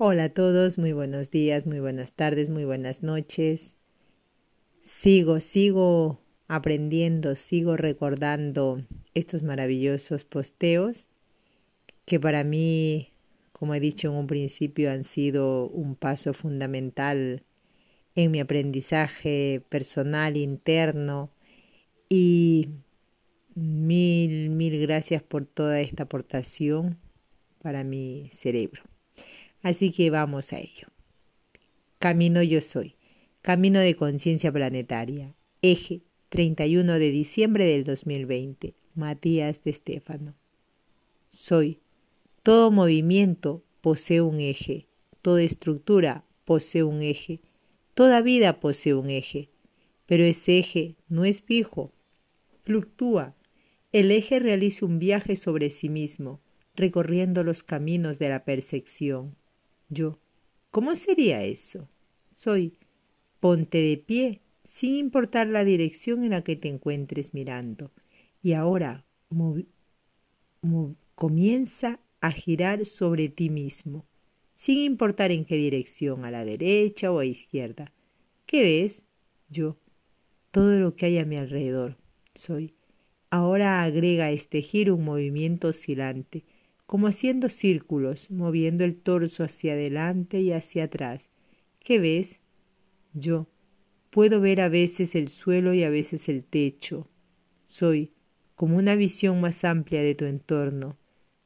Hola a todos, muy buenos días, muy buenas tardes, muy buenas noches. Sigo, sigo aprendiendo, sigo recordando estos maravillosos posteos que para mí, como he dicho en un principio, han sido un paso fundamental en mi aprendizaje personal interno y mil, mil gracias por toda esta aportación para mi cerebro. Así que vamos a ello. Camino yo soy. Camino de conciencia planetaria. Eje 31 de diciembre del 2020. Matías de Estéfano. Soy. Todo movimiento posee un eje. Toda estructura posee un eje. Toda vida posee un eje. Pero ese eje no es fijo. Fluctúa. El eje realiza un viaje sobre sí mismo, recorriendo los caminos de la percepción. Yo, ¿cómo sería eso? Soy, ponte de pie, sin importar la dirección en la que te encuentres mirando. Y ahora comienza a girar sobre ti mismo, sin importar en qué dirección, a la derecha o a izquierda. ¿Qué ves? Yo, todo lo que hay a mi alrededor. Soy. Ahora agrega a este giro un movimiento oscilante como haciendo círculos, moviendo el torso hacia adelante y hacia atrás. ¿Qué ves? Yo puedo ver a veces el suelo y a veces el techo. Soy como una visión más amplia de tu entorno.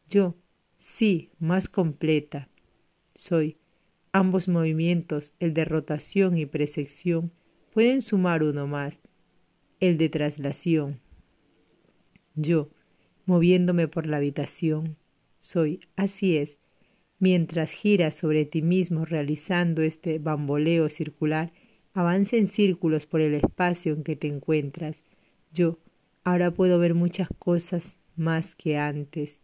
Yo, sí, más completa. Soy. Ambos movimientos, el de rotación y presección, pueden sumar uno más, el de traslación. Yo, moviéndome por la habitación, soy, así es, mientras giras sobre ti mismo realizando este bamboleo circular, avanza en círculos por el espacio en que te encuentras. Yo ahora puedo ver muchas cosas más que antes.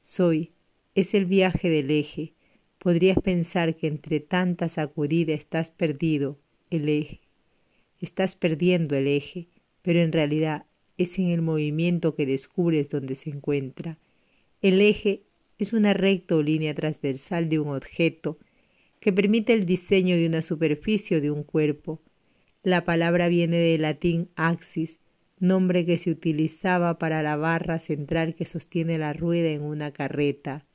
Soy, es el viaje del eje. Podrías pensar que entre tanta sacudida estás perdido el eje. Estás perdiendo el eje, pero en realidad es en el movimiento que descubres donde se encuentra. El eje es una recta o línea transversal de un objeto que permite el diseño de una superficie o de un cuerpo. La palabra viene del latín axis, nombre que se utilizaba para la barra central que sostiene la rueda en una carreta,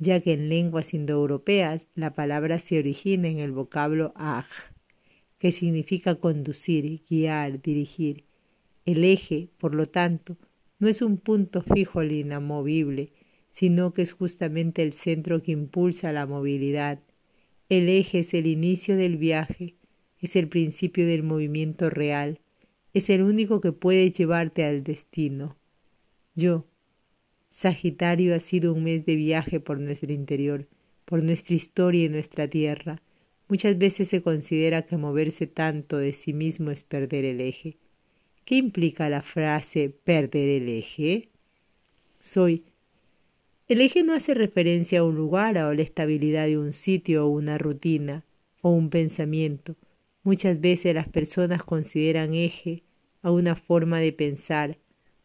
ya que en lenguas indoeuropeas la palabra se origina en el vocablo aj, que significa conducir, guiar, dirigir. El eje, por lo tanto, no es un punto fijo al inamovible, sino que es justamente el centro que impulsa la movilidad. El eje es el inicio del viaje, es el principio del movimiento real, es el único que puede llevarte al destino. Yo, Sagitario, ha sido un mes de viaje por nuestro interior, por nuestra historia y nuestra tierra. Muchas veces se considera que moverse tanto de sí mismo es perder el eje. ¿Qué implica la frase perder el eje? Soy. El eje no hace referencia a un lugar, o a la estabilidad de un sitio o una rutina o un pensamiento. Muchas veces las personas consideran eje a una forma de pensar,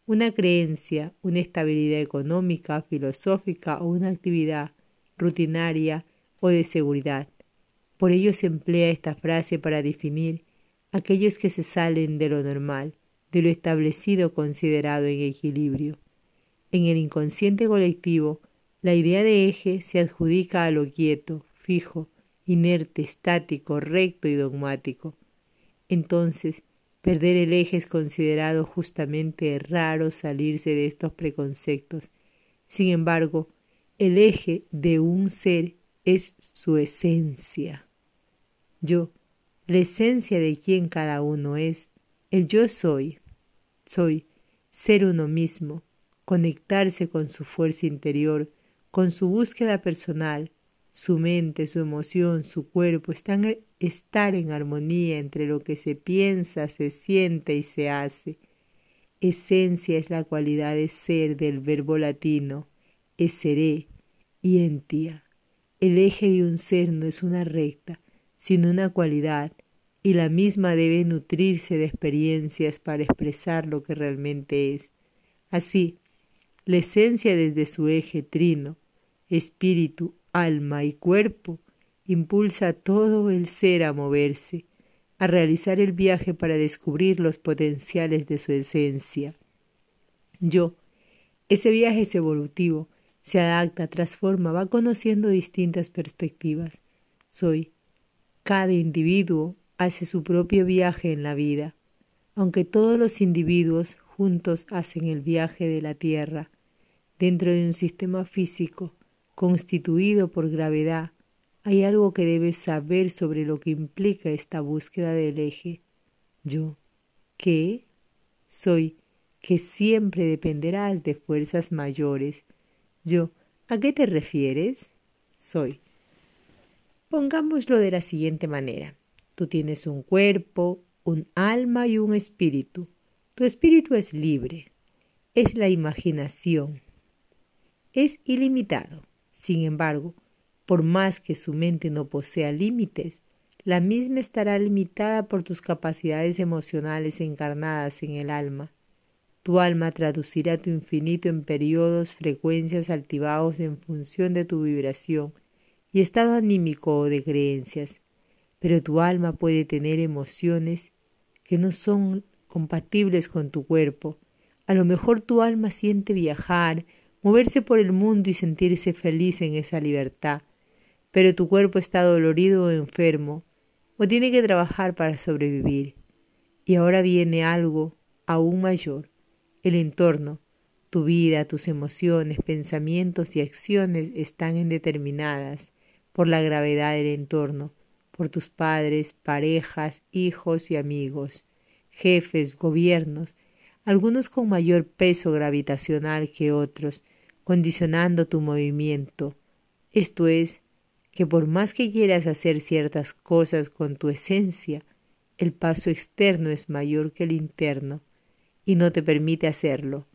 una creencia, una estabilidad económica, filosófica o una actividad rutinaria o de seguridad. Por ello se emplea esta frase para definir aquellos que se salen de lo normal, de lo establecido considerado en equilibrio. En el inconsciente colectivo, la idea de eje se adjudica a lo quieto, fijo, inerte, estático, recto y dogmático. Entonces, perder el eje es considerado justamente raro salirse de estos preconceptos. Sin embargo, el eje de un ser es su esencia. Yo, la esencia de quien cada uno es, el yo soy, soy ser uno mismo, conectarse con su fuerza interior, con su búsqueda personal, su mente, su emoción, su cuerpo, estar en armonía entre lo que se piensa, se siente y se hace. Esencia es la cualidad de ser del verbo latino, seré y entia. El eje de un ser no es una recta, sino una cualidad, y la misma debe nutrirse de experiencias para expresar lo que realmente es. Así, la esencia desde su eje trino, espíritu, alma y cuerpo, impulsa a todo el ser a moverse, a realizar el viaje para descubrir los potenciales de su esencia. Yo, ese viaje es evolutivo, se adapta, transforma, va conociendo distintas perspectivas. Soy. Cada individuo hace su propio viaje en la vida, aunque todos los individuos juntos hacen el viaje de la Tierra, dentro de un sistema físico constituido por gravedad, hay algo que debes saber sobre lo que implica esta búsqueda del eje. Yo, ¿qué? Soy, que siempre dependerás de fuerzas mayores. Yo, ¿a qué te refieres? Soy. Pongámoslo de la siguiente manera. Tú tienes un cuerpo, un alma y un espíritu. Tu espíritu es libre, es la imaginación, es ilimitado. Sin embargo, por más que su mente no posea límites, la misma estará limitada por tus capacidades emocionales encarnadas en el alma. Tu alma traducirá tu infinito en periodos, frecuencias, altibajos en función de tu vibración y estado anímico o de creencias. Pero tu alma puede tener emociones que no son compatibles con tu cuerpo. A lo mejor tu alma siente viajar, moverse por el mundo y sentirse feliz en esa libertad, pero tu cuerpo está dolorido o enfermo, o tiene que trabajar para sobrevivir. Y ahora viene algo aún mayor, el entorno. Tu vida, tus emociones, pensamientos y acciones están indeterminadas por la gravedad del entorno, por tus padres, parejas, hijos y amigos, jefes, gobiernos, algunos con mayor peso gravitacional que otros, condicionando tu movimiento. Esto es, que por más que quieras hacer ciertas cosas con tu esencia, el paso externo es mayor que el interno y no te permite hacerlo.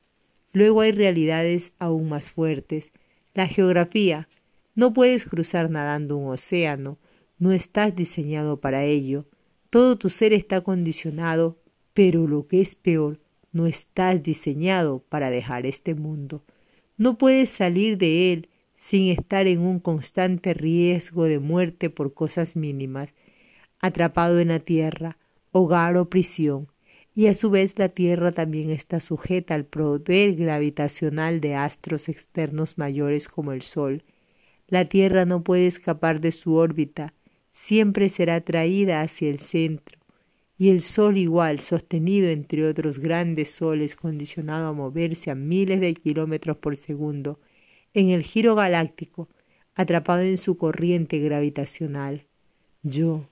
Luego hay realidades aún más fuertes. La geografía. No puedes cruzar nadando un océano, no estás diseñado para ello. Todo tu ser está condicionado, pero lo que es peor, no estás diseñado para dejar este mundo. No puedes salir de él sin estar en un constante riesgo de muerte por cosas mínimas, atrapado en la tierra, hogar o prisión, y a su vez la tierra también está sujeta al poder gravitacional de astros externos mayores como el Sol. La tierra no puede escapar de su órbita, siempre será atraída hacia el centro, y el Sol igual, sostenido entre otros grandes soles, condicionado a moverse a miles de kilómetros por segundo, en el giro galáctico, atrapado en su corriente gravitacional. Yo,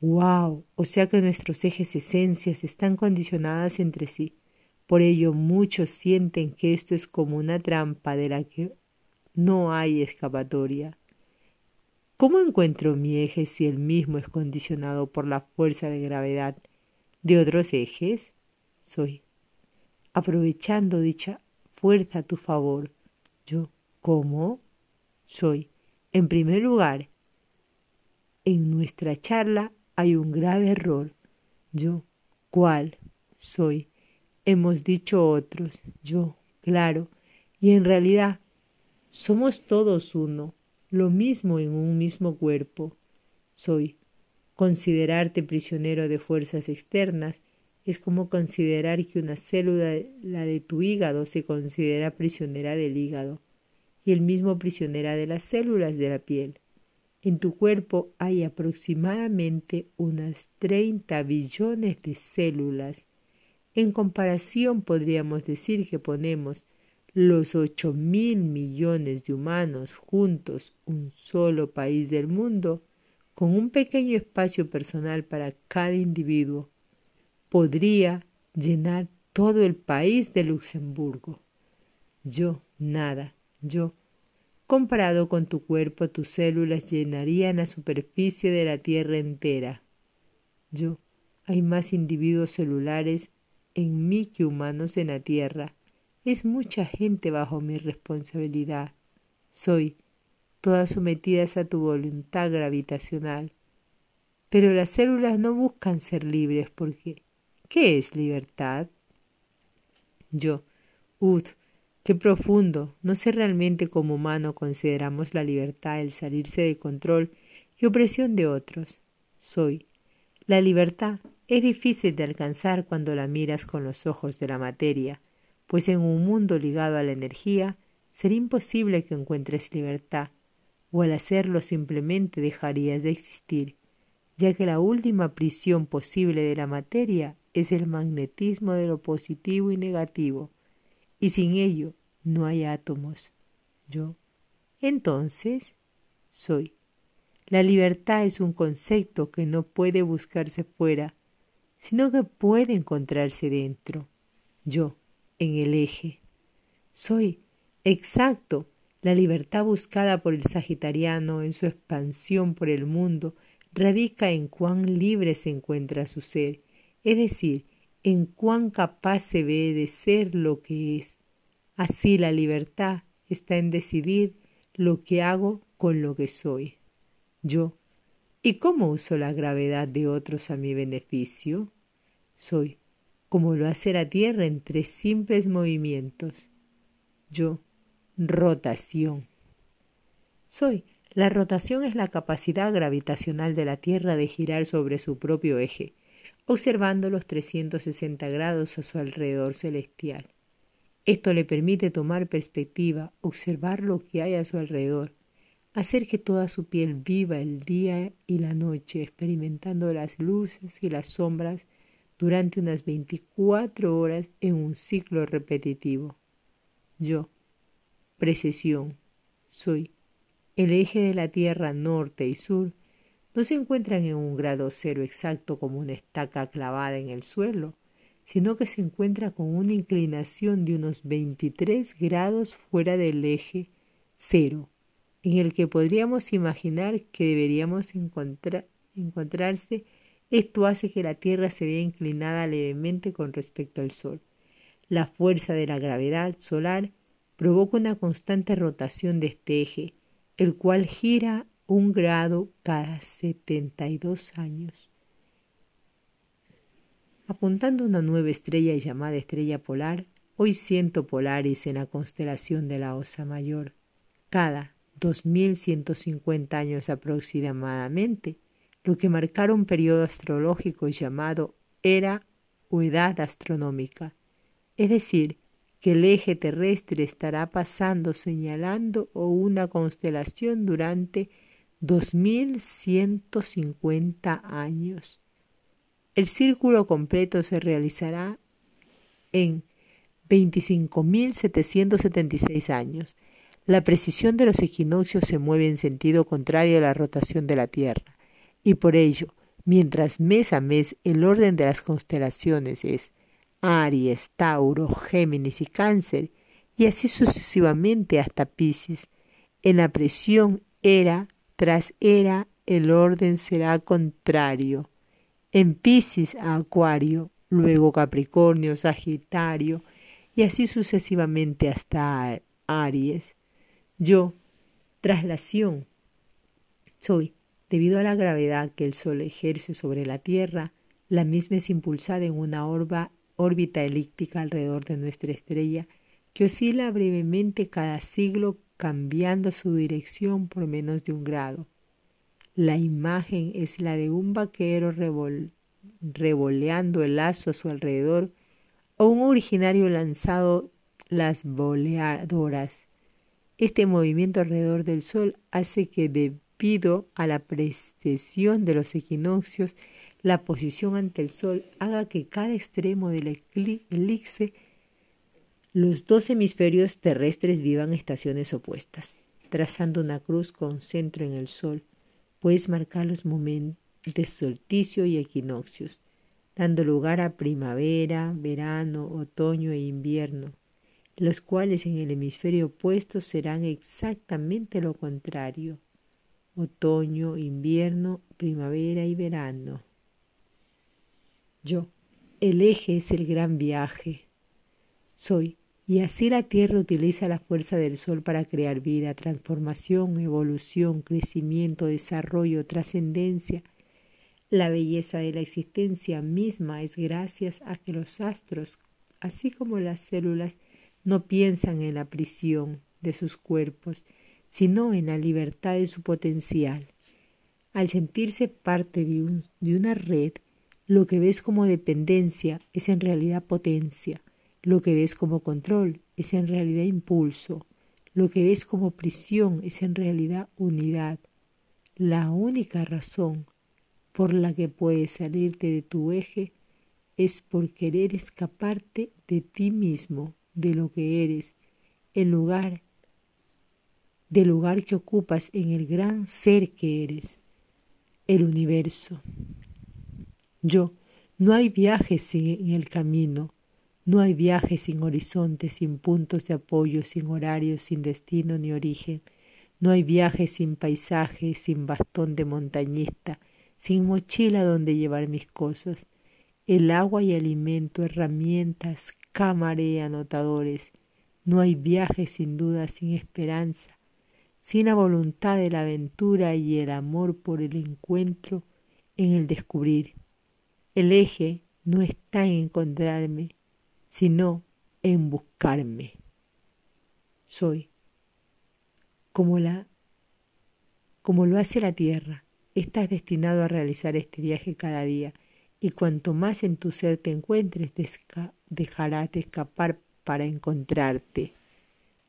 wow, o sea que nuestros ejes esencias están condicionadas entre sí. Por ello muchos sienten que esto es como una trampa de la que no hay escapatoria. ¿Cómo encuentro mi eje si el mismo es condicionado por la fuerza de gravedad de otros ejes? Soy. Aprovechando dicha fuerza a tu favor, yo, ¿cómo? Soy. En primer lugar, en nuestra charla hay un grave error. Yo, ¿cuál? Soy. Hemos dicho otros. Yo, claro. Y en realidad, somos todos uno lo mismo en un mismo cuerpo. Soy. Considerarte prisionero de fuerzas externas es como considerar que una célula, la de tu hígado, se considera prisionera del hígado y el mismo prisionera de las células de la piel. En tu cuerpo hay aproximadamente unas 30 billones de células. En comparación podríamos decir que ponemos los ocho mil millones de humanos juntos, un solo país del mundo, con un pequeño espacio personal para cada individuo, podría llenar todo el país de Luxemburgo. Yo, nada, yo. Comparado con tu cuerpo, tus células llenarían la superficie de la Tierra entera. Yo, hay más individuos celulares en mí que humanos en la Tierra es mucha gente bajo mi responsabilidad. Soy, todas sometidas a tu voluntad gravitacional. Pero las células no buscan ser libres porque ¿qué es libertad? Yo, ut, qué profundo. No sé realmente como humano consideramos la libertad el salirse de control y opresión de otros. Soy. La libertad es difícil de alcanzar cuando la miras con los ojos de la materia, pues en un mundo ligado a la energía sería imposible que encuentres libertad, o al hacerlo simplemente dejarías de existir, ya que la última prisión posible de la materia es el magnetismo de lo positivo y negativo, y sin ello no hay átomos. Yo, entonces, soy. La libertad es un concepto que no puede buscarse fuera, sino que puede encontrarse dentro. Yo, en el eje. Soy, exacto, la libertad buscada por el sagitariano en su expansión por el mundo radica en cuán libre se encuentra su ser, es decir, en cuán capaz se ve de ser lo que es. Así la libertad está en decidir lo que hago con lo que soy. Yo. ¿Y cómo uso la gravedad de otros a mi beneficio? Soy, como lo hace la Tierra en tres simples movimientos. Yo rotación. Soy. La rotación es la capacidad gravitacional de la Tierra de girar sobre su propio eje, observando los 360 grados a su alrededor celestial. Esto le permite tomar perspectiva, observar lo que hay a su alrededor, hacer que toda su piel viva el día y la noche, experimentando las luces y las sombras durante unas 24 horas en un ciclo repetitivo. Yo, precesión. Soy. El eje de la Tierra norte y sur no se encuentran en un grado cero exacto como una estaca clavada en el suelo, sino que se encuentra con una inclinación de unos 23 grados fuera del eje cero, en el que podríamos imaginar que deberíamos encontrarse. Esto hace que la Tierra se vea inclinada levemente con respecto al Sol. La fuerza de la gravedad solar provoca una constante rotación de este eje, el cual gira un grado cada 72 años. Apuntando a una nueva estrella llamada estrella polar, hoy siento Polaris en la constelación de la Osa Mayor. Cada 2150 años aproximadamente, lo que marcará un periodo astrológico llamado era o edad astronómica, es decir, que el eje terrestre estará pasando señalando o una constelación durante 2150 años. El círculo completo se realizará en 25.776 años. La precisión de los equinoccios se mueve en sentido contrario a la rotación de la Tierra, y por ello, mientras mes a mes el orden de las constelaciones es Aries, Tauro, Géminis y Cáncer, y así sucesivamente hasta Piscis. En la presión era tras era el orden será contrario. En Piscis a Acuario, luego Capricornio, Sagitario, y así sucesivamente hasta Aries. Yo, traslación, soy, debido a la gravedad que el Sol ejerce sobre la Tierra, la misma es impulsada en una orba órbita elíptica alrededor de nuestra estrella que oscila brevemente cada siglo cambiando su dirección por menos de un grado. La imagen es la de un vaquero revoleando el lazo a su alrededor o un originario lanzado las boleadoras. Este movimiento alrededor del Sol hace que debido a la precesión de los equinoccios la posición ante el Sol haga que cada extremo del elixir los dos hemisferios terrestres vivan estaciones opuestas. Trazando una cruz con centro en el Sol, puedes marcar los momentos de solsticio y equinoccios, dando lugar a primavera, verano, otoño e invierno, los cuales en el hemisferio opuesto serán exactamente lo contrario. Otoño, invierno, primavera y verano. Yo, el eje es el gran viaje. Soy, y así la Tierra utiliza la fuerza del Sol para crear vida, transformación, evolución, crecimiento, desarrollo, trascendencia. La belleza de la existencia misma es gracias a que los astros, así como las células, no piensan en la prisión de sus cuerpos, sino en la libertad de su potencial. Al sentirse parte de, de una red, lo que ves como dependencia es en realidad potencia. Lo que ves como control es en realidad impulso. Lo que ves como prisión es en realidad unidad. La única razón por la que puedes salirte de tu eje es por querer escaparte de ti mismo, de lo que eres, en lugar del lugar que ocupas en el gran ser que eres, el universo. Yo, no hay viajes en el camino, no hay viajes sin horizontes, sin puntos de apoyo, sin horarios, sin destino ni origen. No hay viajes sin paisaje, sin bastón de montañista, sin mochila donde llevar mis cosas. El agua y alimento, herramientas, cámara y anotadores. No hay viajes sin duda, sin esperanza, sin la voluntad de la aventura y el amor por el encuentro en el descubrir. El eje no está en encontrarme, sino en buscarme. Soy como la como lo hace la tierra. Estás destinado a realizar este viaje cada día y cuanto más en tu ser te encuentres dejarás de escapar para encontrarte.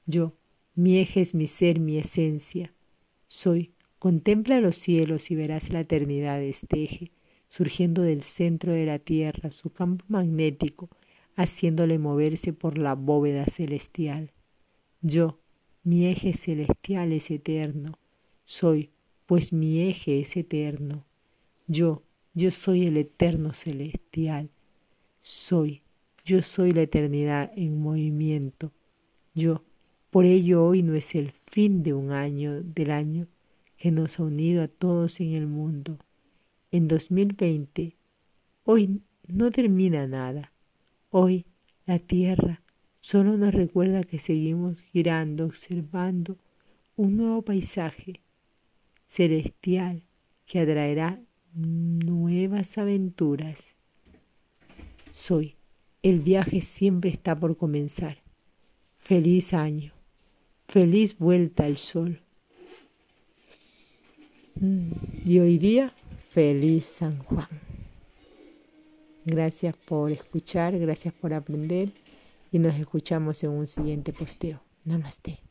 Yo, mi eje es mi ser, mi esencia. Soy. Contempla los cielos y verás la eternidad de este eje, surgiendo del centro de la tierra, su campo magnético, haciéndole moverse por la bóveda celestial. Yo, mi eje celestial es eterno, soy, pues mi eje es eterno. Yo, yo soy el eterno celestial, soy, yo soy la eternidad en movimiento. Yo, por ello hoy no es el fin de un año del año que nos ha unido a todos en el mundo. En 2020, hoy no termina nada Hoy la Tierra solo nos recuerda que seguimos girando, observando un nuevo paisaje celestial que atraerá nuevas aventuras. Soy. El viaje siempre está por comenzar. Feliz año. Feliz vuelta al sol. Mm, y hoy día, feliz San Juan. Gracias por escuchar, gracias por aprender y nos escuchamos en un siguiente posteo. Namaste.